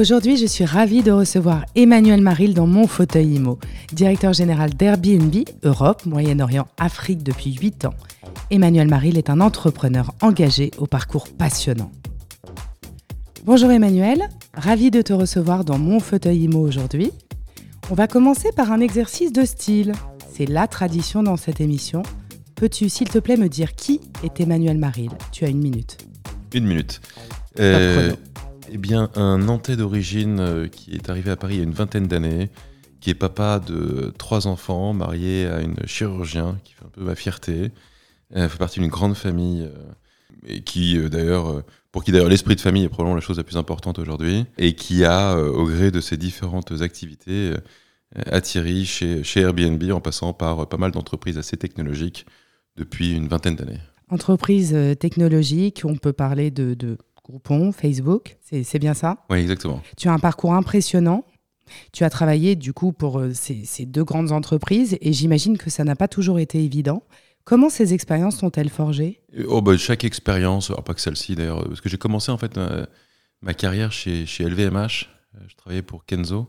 Aujourd'hui, je suis ravie de recevoir Emmanuel Maril dans mon fauteuil IMO, directeur général d'Airbnb, Europe, Moyen-Orient, Afrique depuis 8 ans. Emmanuel Maril est un entrepreneur engagé au parcours passionnant. Bonjour Emmanuel, ravi de te recevoir dans mon fauteuil IMO aujourd'hui. On va commencer par un exercice de style. C'est la tradition dans cette émission. Peux-tu, s'il te plaît, me dire qui est Emmanuel Maril? Tu as une minute. Une minute. Euh, eh bien, un Nantais d'origine euh, qui est arrivé à Paris il y a une vingtaine d'années, qui est papa de trois enfants, marié à une chirurgien, qui fait un peu ma fierté, Elle fait partie d'une grande famille, euh, et qui d'ailleurs, pour qui d'ailleurs l'esprit de famille est probablement la chose la plus importante aujourd'hui, et qui a, au gré de ses différentes activités, atterri chez, chez Airbnb en passant par pas mal d'entreprises assez technologiques depuis une vingtaine d'années. Entreprise technologique, on peut parler de, de Groupon, Facebook, c'est bien ça? Oui, exactement. Tu as un parcours impressionnant. Tu as travaillé du coup pour euh, ces, deux grandes entreprises et j'imagine que ça n'a pas toujours été évident. Comment ces expériences sont-elles forgées? Oh, bah, Chaque expérience, alors pas que celle-ci d'ailleurs, parce que j'ai commencé en fait ma, carrière chez, chez LVMH. Je travaillais pour Kenzo.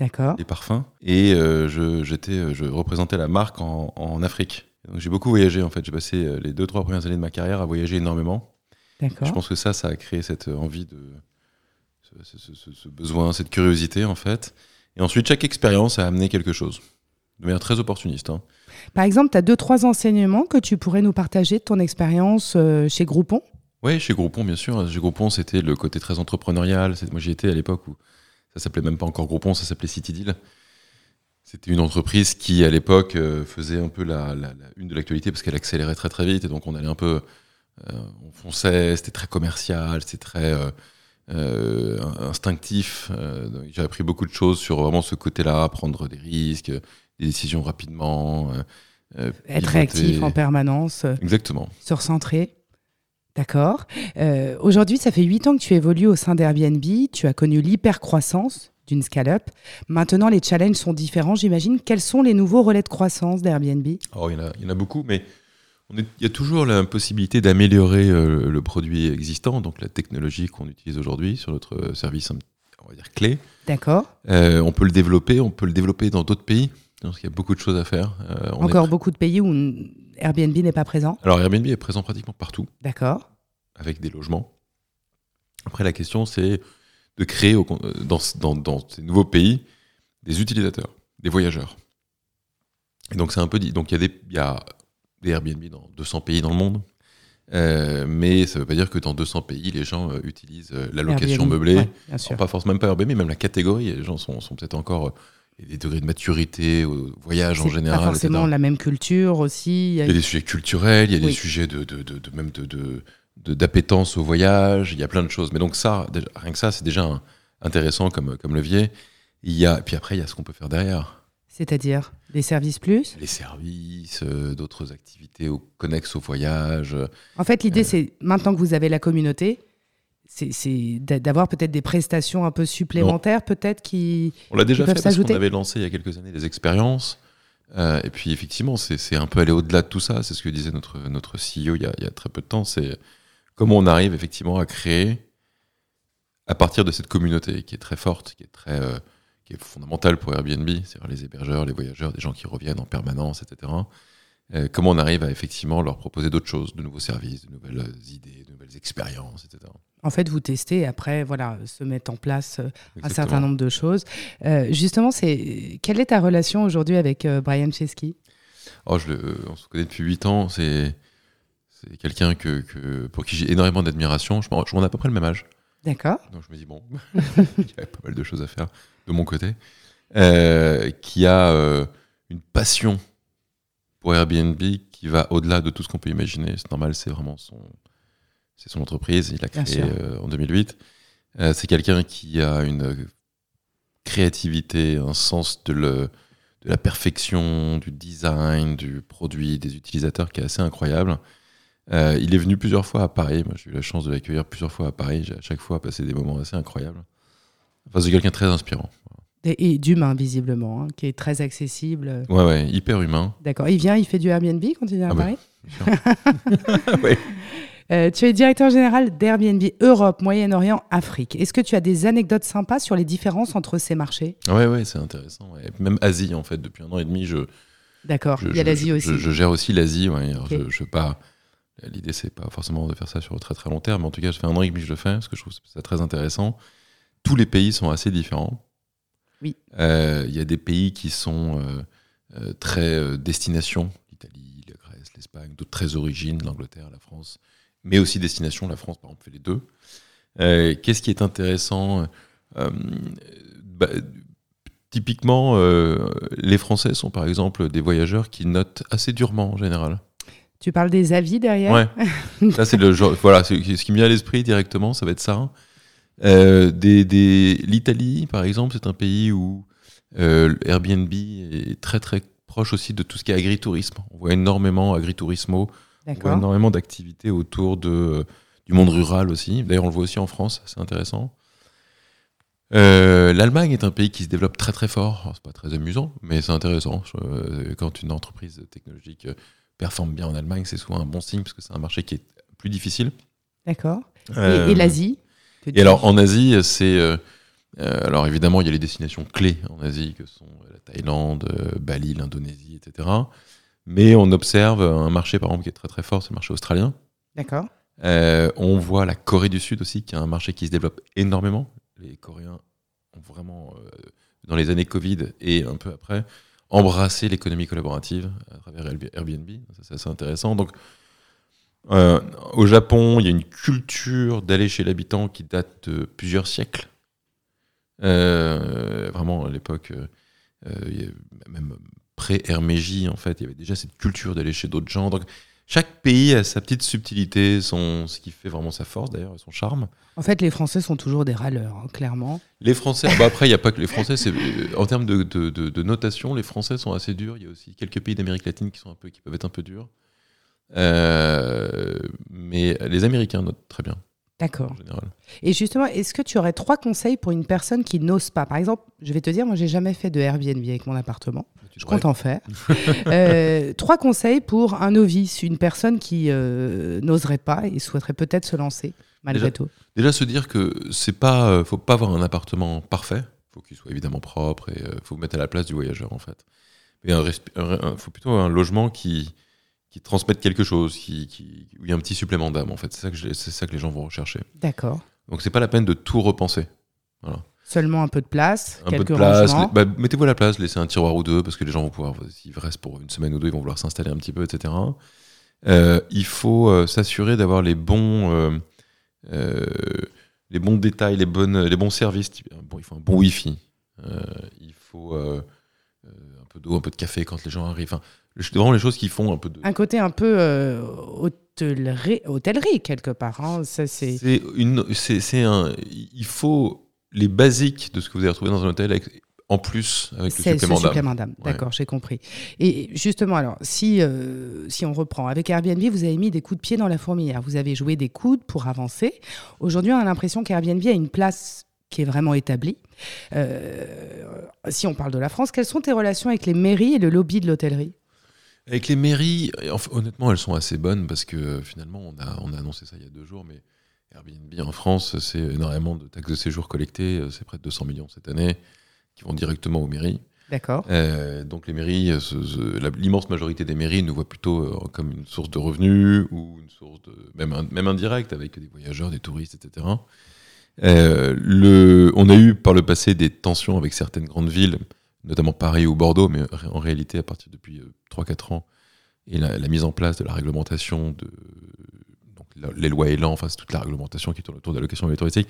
D'accord. Les parfums. Et euh, je, je représentais la marque en, en Afrique. J'ai beaucoup voyagé en fait. J'ai passé euh, les deux, trois premières années de ma carrière à voyager énormément. Je pense que ça, ça a créé cette envie de. Ce, besoin, cette curiosité, en fait. Et ensuite, chaque expérience a amené quelque chose, de manière très opportuniste. Hein. Par exemple, tu as deux, trois enseignements que tu pourrais nous partager de ton expérience euh, chez Groupon? Oui, chez Groupon, bien sûr. Chez Groupon, c'était le côté très entrepreneurial. Moi, j'y étais à l'époque où ça s'appelait même pas encore Groupon, ça s'appelait Citydeal. C'était une entreprise qui, à l'époque, euh, faisait un peu la, une de l'actualité parce qu'elle accélérait très très vite et donc on allait un peu euh, on fonçait, c'était très commercial, c'était très euh, euh, instinctif. J'ai appris beaucoup de choses sur vraiment ce côté-là, prendre des risques, des décisions rapidement. Être réactif en permanence. Exactement. Se recentrer. D'accord. Aujourd'hui, ça fait 8 ans que tu évolues au sein d'Airbnb. Tu as connu l'hypercroissance d'une scale-up. Maintenant, les challenges sont différents, j'imagine. Quels sont les nouveaux relais de croissance d'Airbnb? Oh, il, y en a beaucoup, mais il y a toujours la possibilité d'améliorer euh, le produit existant, donc la technologie qu'on utilise aujourd'hui sur notre euh, service, on va dire clé. D'accord. Euh, on peut le développer, on peut le développer dans d'autres pays. parce qu'il y a beaucoup de choses à faire. Encore beaucoup de pays où Airbnb n'est pas présent? Alors Airbnb est présent pratiquement partout. D'accord. Avec des logements. Après, la question, c'est de créer dans, dans, dans, ces nouveaux pays des utilisateurs, des voyageurs. Et donc c'est un peu dit. Donc il y a des, il y a des Airbnb dans 200 pays dans le monde. Euh, mais ça ne veut pas dire que dans 200 pays, les gens euh, utilisent euh, la location meublée. pas forcément même pas Airbnb, même la catégorie. Les gens sont, sont peut-être encore des degrés de maturité au voyage en général. Pas forcément la même culture aussi. Il y a, des sujets culturels, il y a des sujets de, de, de, même de, d'appétence au voyage. Il y a plein de choses. Mais donc ça, rien que ça, c'est déjà intéressant comme, comme levier. Il y a, puis après, il y a ce qu'on peut faire derrière. C'est-à-dire les services plus? Les services, euh, d'autres activités au, connexes au voyage. En fait, l'idée, euh, c'est maintenant que vous avez la communauté, c'est d'avoir peut-être des prestations un peu supplémentaires, peut-être qui. On l'a déjà fait parce qu'on avait lancé il y a quelques années des expériences. Euh, et puis effectivement, c'est un peu aller au-delà de tout ça. C'est ce que disait notre, notre CEO il y, a, il y a très peu de temps. C'est comment on arrive effectivement à créer, à partir de cette communauté qui est très forte, qui est très qui est fondamental pour Airbnb, c'est-à-dire les hébergeurs, les voyageurs, des gens qui reviennent en permanence, etc. Euh, comment on arrive à effectivement leur proposer d'autres choses, de nouveaux services, de nouvelles idées, de nouvelles expériences, etc. En fait, vous testez et après, voilà, se mettent en place euh, un certain nombre de choses. Euh, justement, c'est quelle est ta relation aujourd'hui avec Brian Chesky? Oh, je On se connaît depuis 8 ans. C'est quelqu'un que, que, pour qui j'ai énormément d'admiration. Je, je, on a à peu près le même âge. D'accord. Donc je me dis, bon, il y a pas mal de choses à faire de mon côté, euh, qui a euh, une passion pour Airbnb qui va au-delà de tout ce qu'on peut imaginer. C'est normal, c'est vraiment son, c'est son entreprise. Il l'a créé euh, en 2008. c'est quelqu'un qui a une créativité, un sens de, le, de la perfection, du design, du produit, des utilisateurs qui est assez incroyable. Il est venu plusieurs fois à Paris. Moi, j'ai eu la chance de l'accueillir plusieurs fois à Paris. J'ai à chaque fois passé des moments assez incroyables. Enfin, c'est quelqu'un de très inspirant. Et, d'humain, visiblement, hein, qui est très accessible. Ouais, ouais, hyper humain. D'accord. Il vient, il fait du Airbnb quand il vient à ah bah, Paris Ouais. Euh, tu es directeur général d'Airbnb Europe, Moyen-Orient, Afrique. Est-ce que tu as des anecdotes sympas sur les différences entre ces marchés? Ouais, ouais, c'est intéressant. ouais. Même Asie, en fait, depuis un an et demi, je, D'accord, il y a l'Asie aussi. Je, je gère aussi l'Asie. ouais. Je, je pas. L'idée, c'est pas forcément de faire ça sur très très long terme, mais en tout cas, ça fait un an et demi que je le fais parce que je trouve ça très intéressant. Tous les pays sont assez différents. Oui. Euh, Il y a des pays qui sont euh, euh, très destination, l'Italie, la Grèce, l'Espagne, d'autres très origines, l'Angleterre, la France, mais aussi destination. La France, par exemple, fait les deux. Euh, Qu'est-ce qui est intéressant bah, Typiquement, les Français sont par exemple des voyageurs qui notent assez durement en général. Tu parles des avis derrière Ouais. ça c'est le genre. Voilà, ce qui me vient à l'esprit directement, ça va être ça. Euh, des, des- L'Italie, par exemple, c'est un pays où euh, Airbnb est très très proche aussi de tout ce qui est agritourisme. On voit énormément agritourismo, on voit énormément d'activités autour de, euh, du monde rural aussi. D'ailleurs, on le voit aussi en France, c'est intéressant. Euh, L'Allemagne est un pays qui se développe très très fort. C'est pas très amusant, mais c'est intéressant. Euh, quand une entreprise technologique euh, performe bien en Allemagne, c'est souvent un bon signe parce que c'est un marché qui est plus difficile. D'accord. Et- Euh, Et, l'Asie Et alors en Asie, c'est euh, euh, alors évidemment il y a les destinations clés en Asie que sont la Thaïlande, Bali, l'Indonésie, etc. Mais on observe un marché par exemple qui est très très fort, c'est le marché australien. D'accord. Euh, on voit la Corée du Sud aussi, qui est un marché qui se développe énormément. Les Coréens ont vraiment, dans les années Covid et un peu après, embrassé l'économie collaborative à travers Airb- Airbnb. C'est assez intéressant. Donc, euh, au Japon, il y a une culture d'aller chez l'habitant qui date de plusieurs siècles. Euh, vraiment, à l'époque, euh, même pré-Hermégie, en fait, il y avait déjà cette culture d'aller chez d'autres gens. Chaque pays a sa petite subtilité, son, ce qui fait vraiment sa force d'ailleurs, son charme. En fait, les Français sont toujours des râleurs, hein, clairement. Les Français, bah après, il n'y a pas que les Français, euh, en termes de, de- de- de notation, les Français sont assez durs. Il y a aussi quelques pays d'Amérique latine qui, sont un peu, qui peuvent être un peu durs. Euh, mais les Américains notent très bien, D'accord. Et justement, est-ce que tu aurais trois conseils pour une personne qui n'ose pas? Par exemple, je vais te dire, moi, j'ai jamais fait de Airbnb avec mon appartement. Tu Je compte en faire. Euh, trois conseils pour un novice, une personne qui euh, n'oserait pas et souhaiterait peut-être se lancer, malgré Déjà- tout. Déjà se dire que c'est pas, euh, faut pas avoir un appartement parfait. Faut qu'il soit évidemment propre et faut vous mettre à la place du voyageur en fait. Mais un, resp- un- un- faut plutôt un logement qui qui transmette quelque chose, qui, qui- où il y a un petit supplément d'âme en fait. C'est ça que c'est ça que les gens vont rechercher. D'accord. Donc c'est pas la peine de tout repenser. Seulement un peu de place, Un quelques peu de place, bah, mettez-vous à la place, laissez un tiroir ou deux parce que les gens vont pouvoir, s'ils restent pour une semaine ou deux, ils vont vouloir s'installer un petit peu, etc. Euh, il faut euh, s'assurer d'avoir les bons, euh, les bons détails, les bonnes, les bons services. Bon, il faut un bon Wi-Fi. Il faut un peu d'eau, un peu de café quand les gens arrivent. Enfin, vraiment les choses qui font un peu de. Un côté un peu euh, hôtellerie, hôtellerie, quelque part. hein. Ça, c'est... C'est une, c'est, c'est un. Il faut les basiques de ce que vous allez retrouver dans un hôtel avec- en plus avec le C'est ce supplément d'âme. supplément d'âme. Ouais. D'accord, j'ai compris. Et justement, alors, si, euh, si on reprend, avec Airbnb, vous avez mis des coups de pied dans la fourmilière. Vous avez joué des coudes pour avancer. Aujourd'hui, on a l'impression qu'Airbnb a une place qui est vraiment établie. Euh, si on parle de la France, quelles sont tes relations avec les mairies et le lobby de l'hôtellerie? Avec les mairies, honnêtement, elles sont assez bonnes parce que euh, finalement, on a, on a annoncé ça il y a deux jours, mais Airbnb en France, c'est énormément de taxes de séjour collectées, euh, c'est près de 200 millions cette année, qui vont directement aux mairies. D'accord. Euh, donc les mairies, l'immense majorité des mairies nous voient plutôt comme une source de revenus ou une source de même, indirecte avec des voyageurs, des touristes, etc. Euh, le, on a eu par le passé des tensions avec certaines grandes villes, notamment Paris ou Bordeaux, mais en réalité à partir depuis euh, 3-4 ans et la, la mise en place de la réglementation de donc, la- les lois Elan, enfin c'est toute la réglementation qui tourne autour de la location touristique,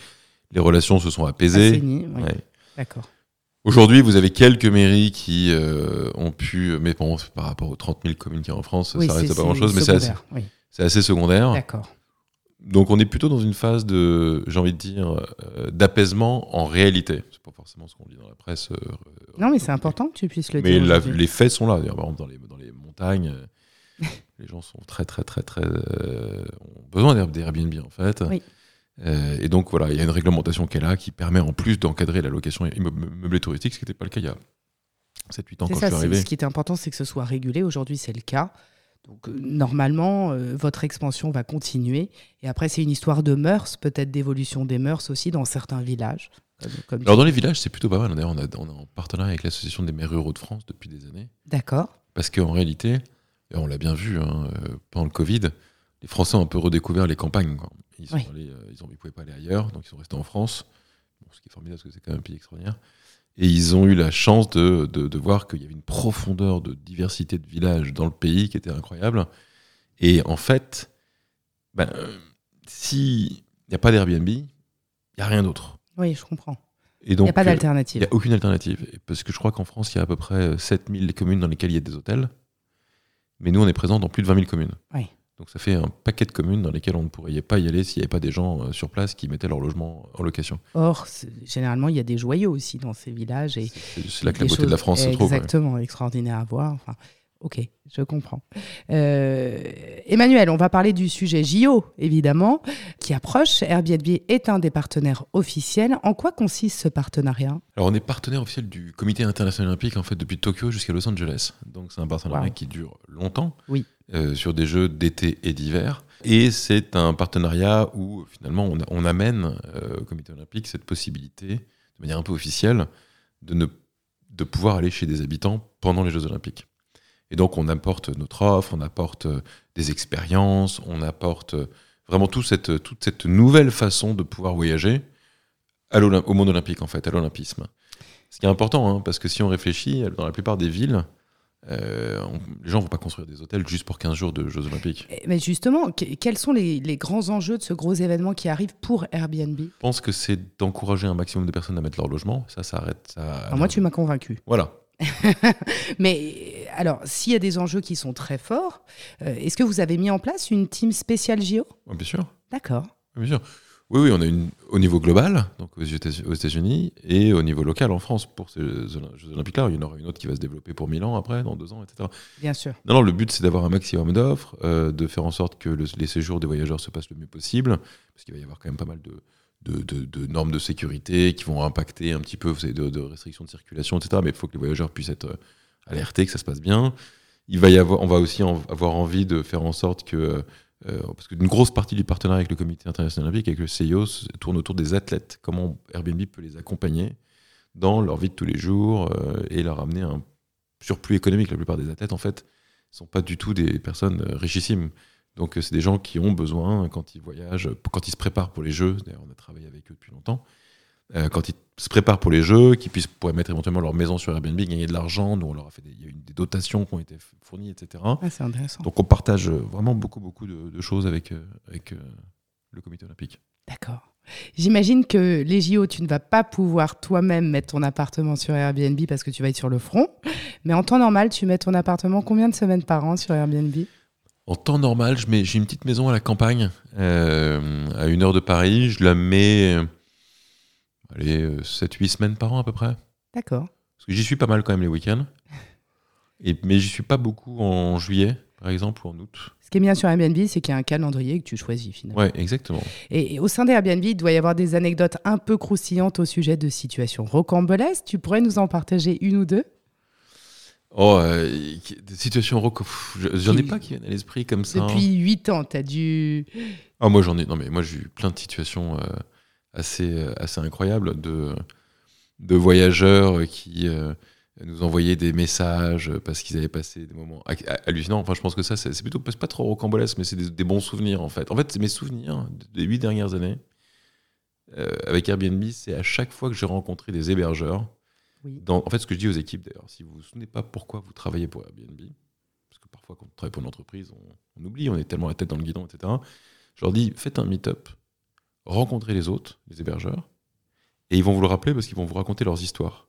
les relations se sont apaisées. Assaini, oui. Ouais. D'accord. Aujourd'hui, vous avez quelques mairies qui euh, ont pu, mais bon, par rapport aux 30 000 communes qu'il y a en France, Oui, ça reste pas grand-chose, mais c'est assez, oui. assez secondaire. D'accord. Donc on est plutôt dans une phase de, j'ai envie de dire, euh, d'apaisement en réalité. C'est pas forcément ce qu'on dit dans la presse. euh, Non, mais c'est important que tu puisses le mais dire. aujourd'hui. les faits sont là. Par exemple, dans les, dans les montagnes, euh, les gens sont très, très, très, très. euh, ont besoin d'Air- d'Airbnb, en fait. Oui. Et donc, voilà, il y a une réglementation qui est là, qui permet en plus d'encadrer la location meublée touristique, ce qui n'était pas le cas il y a 7-8 ans quand ça, je suis c'est- arrivé. ce qui est important, c'est que ce soit régulé. Aujourd'hui, c'est le cas. Donc euh, normalement, euh, votre expansion va continuer. Et après, c'est une histoire de mœurs, peut-être d'évolution des mœurs aussi dans certains villages. comme- comme tu- Alors dans les villages, c'est plutôt pas mal. D'ailleurs, on, a- on est en partenariat avec l'association des maires ruraux de France depuis des années. D'accord. Parce qu'en réalité, et on l'a bien vu hein, euh, pendant le Covid, les Français ont un peu redécouvert les campagnes. quoi. Ils ne Oui. ils ont- ils pouvaient pas aller ailleurs, donc ils sont restés en France. Bon, ce qui est formidable, parce que c'est quand même un pays extraordinaire. Et ils ont eu la chance de, de- de voir qu'il y avait une profondeur de diversité de villages dans le pays qui était incroyable. Et en fait, ben, euh, s'il n'y a pas d'Airbnb, il n'y a rien d'autre. Oui, je comprends. Il n'y a pas euh, il d'alternative. n'y a aucune alternative. Parce que je crois qu'en France, il y a à peu près euh, 7000 communes dans lesquelles il y a des hôtels. Mais nous, on est présent dans plus de 20 000 communes. Oui. Donc ça fait un paquet de communes dans lesquelles on ne pourrait pas y aller s'il n'y avait pas des gens euh, sur place qui mettaient leur logement en location. Or, généralement, il y a des joyaux aussi dans ces villages. Et C'est là que la beauté de la France se trouve. ouais. Exactement, extraordinaire à voir. Enfin, ok, je comprends. Euh, Emmanuel, on va parler du sujet JO, évidemment, qui approche. Airbnb est un des partenaires officiels. En quoi consiste ce partenariat? Alors on est partenaire officiel du Comité international olympique en fait depuis Tokyo jusqu'à Los Angeles. Donc c'est un partenariat Wow. qui dure longtemps Oui. euh, sur des jeux d'été et d'hiver. Et c'est un partenariat où finalement on, on amène euh, au Comité olympique cette possibilité, de manière un peu officielle, de, ne, de pouvoir aller chez des habitants pendant les Jeux olympiques. Et donc on apporte notre offre, on apporte euh, des expériences, on apporte euh, vraiment tout cette, toute cette nouvelle façon de pouvoir voyager à au monde olympique, en fait, à l'olympisme. Ce qui est important, hein, parce que si on réfléchit, dans la plupart des villes, euh, on- les gens ne vont pas construire des hôtels juste pour 15 jours de Jeux olympiques. Eh, Mais justement, que- quels sont les, les grands enjeux de ce gros événement qui arrive pour Airbnb? Je pense que c'est d'encourager un maximum de personnes à mettre leur logement. Ça, ça arrête. Ça, Alors Moi, tu m'as convaincu. Voilà. Mais alors, s'il y a des enjeux qui sont très forts, euh, est-ce que vous avez mis en place une team spéciale JO Ouais, bien sûr. D'accord. Bien sûr. Oui, oui, on a une au niveau global, donc aux États- aux États-Unis, et au niveau local en France pour ces Jeux Olympiques-là. Il y en aura une autre qui va se développer pour Milan après, dans deux ans, etc. Bien sûr. Non, non, le but c'est d'avoir un maximum d'offres, euh, de faire en sorte que le- les séjours des voyageurs se passent le mieux possible, parce qu'il va y avoir quand même pas mal de, de, de- de normes de sécurité qui vont impacter un petit peu vous savez, de, de restrictions de circulation, etc. Mais il faut que les voyageurs puissent être euh, alertés, que ça se passe bien. Il va y avoir, on va aussi avoir envie de faire en sorte que, euh, parce qu'une grosse partie du partenariat avec le Comité international olympique, avec le CIO, se tourne autour des athlètes. Comment Airbnb peut les accompagner dans leur vie de tous les jours euh, et leur amener un surplus économique. La plupart des athlètes, en fait, sont pas du tout des personnes euh, richissimes. Donc, euh, c'est des gens qui ont besoin, quand ils voyagent, quand ils se préparent pour les Jeux, d'ailleurs, on a travaillé avec eux depuis longtemps, euh, quand ils se préparent pour les Jeux, qu'ils puissent pourraient mettre éventuellement leur maison sur Airbnb, gagner de l'argent. Nous, on leur a fait des, il y a eu des dotations qui ont été fournies, etc. Ah, c'est intéressant. Donc, on partage euh, vraiment beaucoup, beaucoup de, de choses avec, euh, avec euh, le comité olympique. D'accord. J'imagine que les JO, tu ne vas pas pouvoir toi-même mettre ton appartement sur Airbnb parce que tu vas être sur le front. Mais en temps normal, tu mets ton appartement combien de semaines par an sur Airbnb? En temps normal, je mets- j'ai une petite maison à la campagne, euh, à une heure de Paris. Je la mets, allez, 7-8 semaines par an à peu près. D'accord. Parce que j'y suis pas mal quand même les week-ends. Et, mais j'y suis pas beaucoup en juillet, par exemple, ou en août. Ce qui est bien sur Airbnb, c'est qu'il y a un calendrier que tu choisis finalement. Ouais, exactement. Et, et au sein d'Airbnb, il doit y avoir des anecdotes un peu croustillantes au sujet de situations rocambolesques. Tu pourrais nous en partager une ou deux? Oh, euh, des situations je- j'en ai pas qui viennent à l'esprit comme ça. Depuis 8 ans, tu as dû... Ah, moi j'en ai. Non, mais moi j'ai eu plein de situations euh, assez, assez incroyables de, de voyageurs qui euh, nous envoyaient des messages parce qu'ils avaient passé des moments ha- hallucinants. Enfin, je pense que ça, c'est plutôt pas trop rocambolesque, mais c'est des, des bons souvenirs en fait. En fait, c'est mes souvenirs des huit dernières années euh, avec Airbnb. C'est à chaque fois que j'ai rencontré des hébergeurs. Oui. Dans, en fait, ce que je dis aux équipes d'ailleurs, si vous vous souvenez pas pourquoi vous travaillez pour Airbnb, parce que parfois quand on travaille pour une entreprise, on, on oublie, on est tellement la tête dans le guidon, etc. Je leur dis, faites un meet-up, rencontrez les autres, les hébergeurs, et ils vont vous le rappeler parce qu'ils vont vous raconter leurs histoires.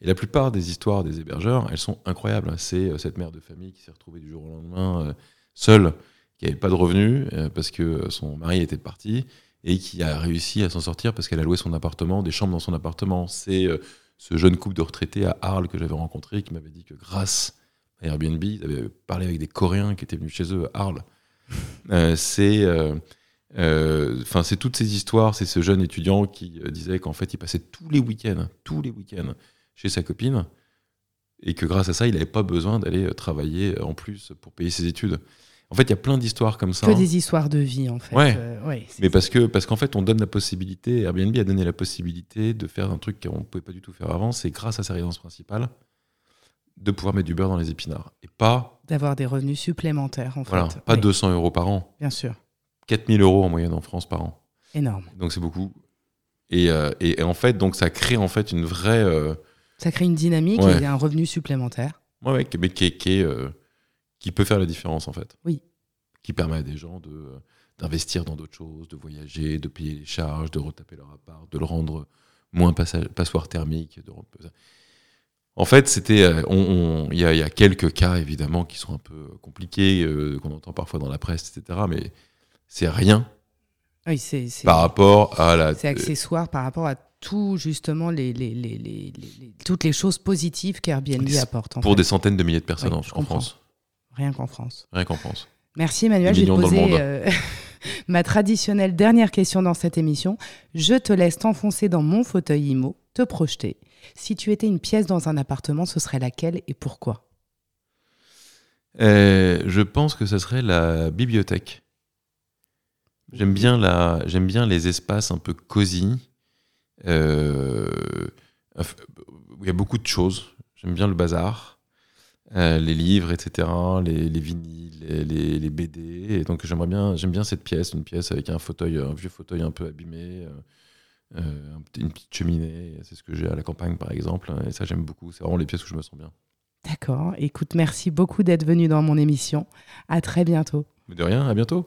Et la plupart des histoires des hébergeurs, elles sont incroyables. C'est euh, cette mère de famille qui s'est retrouvée du jour au lendemain euh, seule, qui n'avait pas de revenus euh, parce que son mari était parti, et qui a réussi à s'en sortir parce qu'elle a loué son appartement, des chambres dans son appartement. C'est ce jeune couple de retraités à Arles que j'avais rencontré qui m'avait dit que grâce à Airbnb, ils avaient parlé avec des Coréens qui étaient venus chez eux à Arles. C'est enfin c'est toutes ces histoires, c'est ce jeune étudiant qui euh, disait qu'en fait il passait tous les week-ends, tous les week-ends chez sa copine et que grâce à ça, il n'avait pas besoin d'aller euh, travailler en plus pour payer ses études. En fait, il y a plein d'histoires comme ça. Que hein. des histoires de vie, en fait. Ouais. Euh, ouais, Mais parce que parce qu'en fait, on donne la possibilité, Airbnb a donné la possibilité de faire un truc qu'on ne pouvait pas du tout faire avant, c'est grâce à sa résidence principale de pouvoir mettre du beurre dans les épinards. Et pas, D'avoir des revenus supplémentaires, en voilà, fait. pas Oui, 200 euros par an, Bien sûr. 4000 euros en moyenne en France par an. Énorme. Donc c'est beaucoup. Et, euh, et, et en fait, donc ça crée en fait une vraie, euh, Ça crée une dynamique Ouais. et un revenu supplémentaire. ouais, ouais, mais qui, qui euh, qui peut faire la différence en fait. Oui. Qui permet à des gens de d'investir dans d'autres choses, de voyager, de payer les charges, de retaper leur appart, de le rendre moins passa- passoire thermique. de En fait, c'était, euh, on- on- il y, a, il y a quelques cas évidemment qui sont un peu compliqués, qu'on entend parfois dans la presse, etc. Mais c'est rien Oui, c'est par rapport à la. c'est accessoire par rapport à tout, justement, les, les, les, les- les- les- toutes les choses positives qu'Airbnb Des- apporte. En pour fait. des centaines de milliers de personnes Oui, en, je. France. Rien qu'en France. Rien qu'en France. Merci Emmanuel. Je Des vais te dans le poser euh, ma traditionnelle dernière question dans cette émission. Je te laisse t'enfoncer dans mon fauteuil IMO, te projeter. Si tu étais une pièce dans un appartement, ce serait laquelle et pourquoi? Euh, je pense que ce serait la bibliothèque. J'aime bien, la, j'aime bien les espaces un peu cosy. euh, il y a beaucoup de choses. J'aime bien le bazar, euh, les livres, etc., les, les vinyles, les, les- les BD. Et donc j'aimerais bien, j'aime bien cette pièce, une pièce avec un fauteuil, un vieux fauteuil un peu abîmé, euh, euh, une petite cheminée. C'est ce que j'ai à la campagne, par exemple. Et ça, j'aime beaucoup. C'est vraiment les pièces où je me sens bien. D'accord. Écoute, merci beaucoup d'être venu dans mon émission. À très bientôt. De rien, à bientôt.